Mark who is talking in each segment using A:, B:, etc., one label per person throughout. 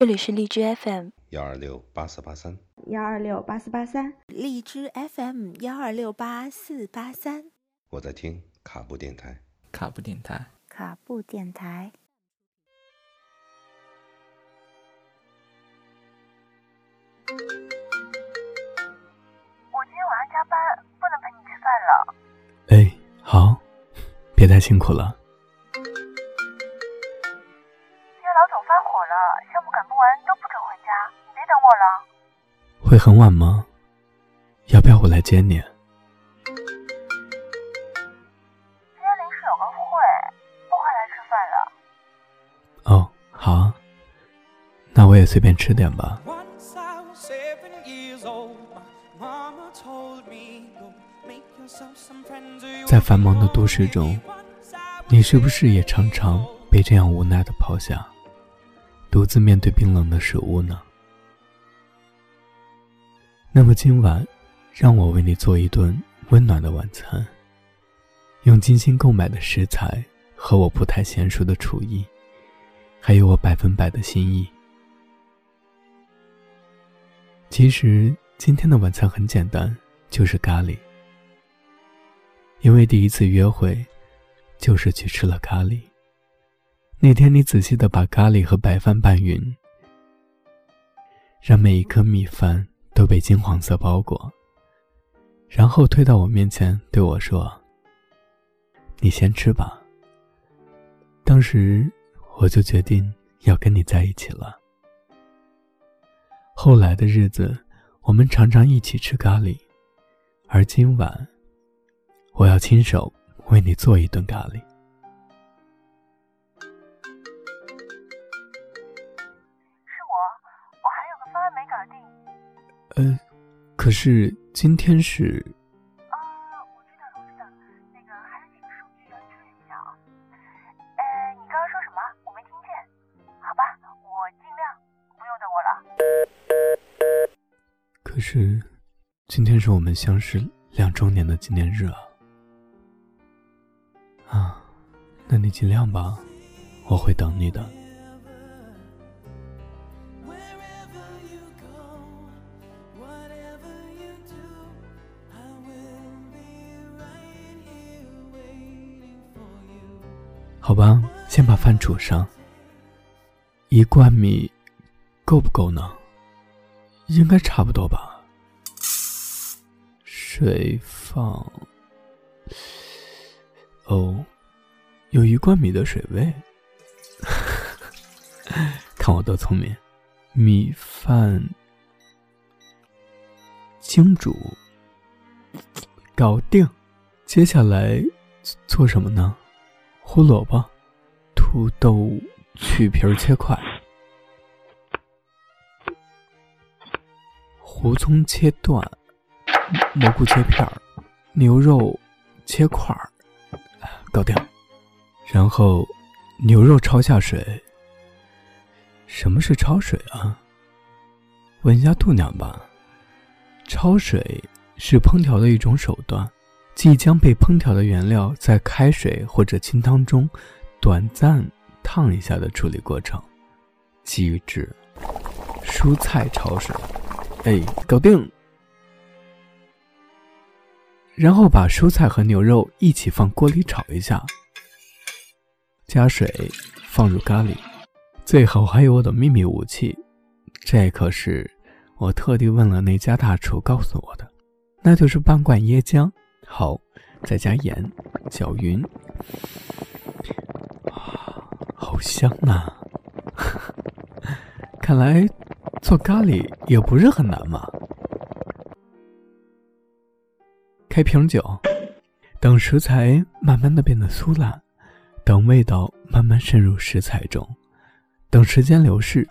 A: 这里是荔枝 FM
B: 幺二六八四八三，
C: 幺二六八四八三，
D: 荔枝 FM 幺二六八四八三，
B: 我在听卡布电台。
E: 卡布电台，
D: 卡布电台。
F: 我今天晚上加班，不能陪你吃饭了。
G: 哎，好，别太辛苦了。会很晚吗？要不要我来接你？
F: 今天临时有个会不来吃饭了。
G: 哦好啊那我也随便吃点吧。在繁忙的都市中你是不是也常常被这样无奈的抛下？独自面对冰冷的食物呢？那么今晚，让我为你做一顿温暖的晚餐，用精心购买的食材和我不太娴熟的厨艺，还有我百分百的心意。其实今天的晚餐很简单，就是咖喱。因为第一次约会，就是去吃了咖喱。那天你仔细的把咖喱和白饭拌匀，让每一颗米饭都被金黄色包裹，然后推到我面前对我说：“你先吃吧。”当时我就决定要跟你在一起了。后来的日子，我们常常一起吃咖喱，而今晚，我要亲手为你做一顿咖喱。呃，可是今天是
F: 啊，我知道了，我知道了。那个还有几个数据要确认一下啊。呃，你刚刚说什么？我没听见。好吧，我尽量。不用等我了。
G: 可是，今天是我们相识两周年的纪念日啊！啊，那你尽量吧，我会等你的。好吧，先把饭煮上。一罐米够不够呢？应该差不多吧。水放……哦，有一罐米的水位。看我多聪明！米饭精煮，搞定。接下来做什么呢？胡萝卜、土豆去皮儿切块，胡葱切段，蘑菇切片儿，牛肉切块儿，搞定。然后牛肉焯下水。什么是焯水啊？问一下度娘吧。焯水是烹调的一种手段。即将被烹调的原料在开水或者清汤中短暂烫一下的处理过程。机智。蔬菜焯水，哎，搞定。然后把蔬菜和牛肉一起放锅里炒一下，加水，放入咖喱。最后还有我的秘密武器，这可是我特地问了那家大厨告诉我的，那就是半罐椰浆。好，再加盐，搅匀。啊，好香啊！看来做咖喱也不是很难嘛。开瓶酒，等食材慢慢的变得酥烂，等味道慢慢渗入食材中，等时间流逝，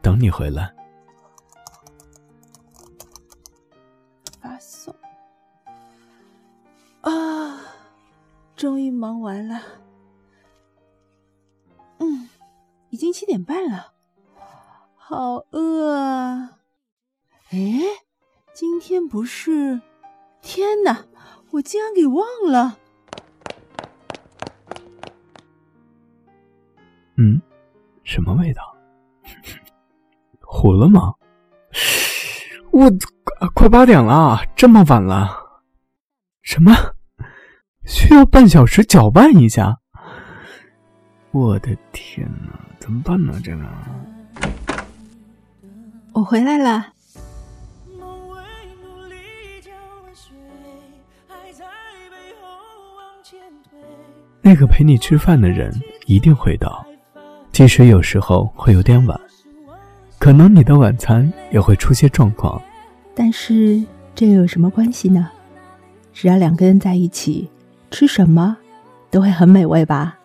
G: 等你回来。
C: 终于忙完了。嗯，已经七点半了，好饿啊！哎，今天不是……天哪，我竟然给忘了。
G: 嗯，什么味道？糊了吗？我快八点了，这么晚了，什么需要半小时搅拌一下？我的天哪，怎么办呢？这个，
C: 我回来了。
H: 梦为努力浇了水，还在背后往前推。
G: 那个陪你吃饭的人一定会到，即使有时候会有点晚，可能你的晚餐也会出些状况。
C: 但是这又有什么关系呢？只要两个人在一起，吃什么都会很美味吧。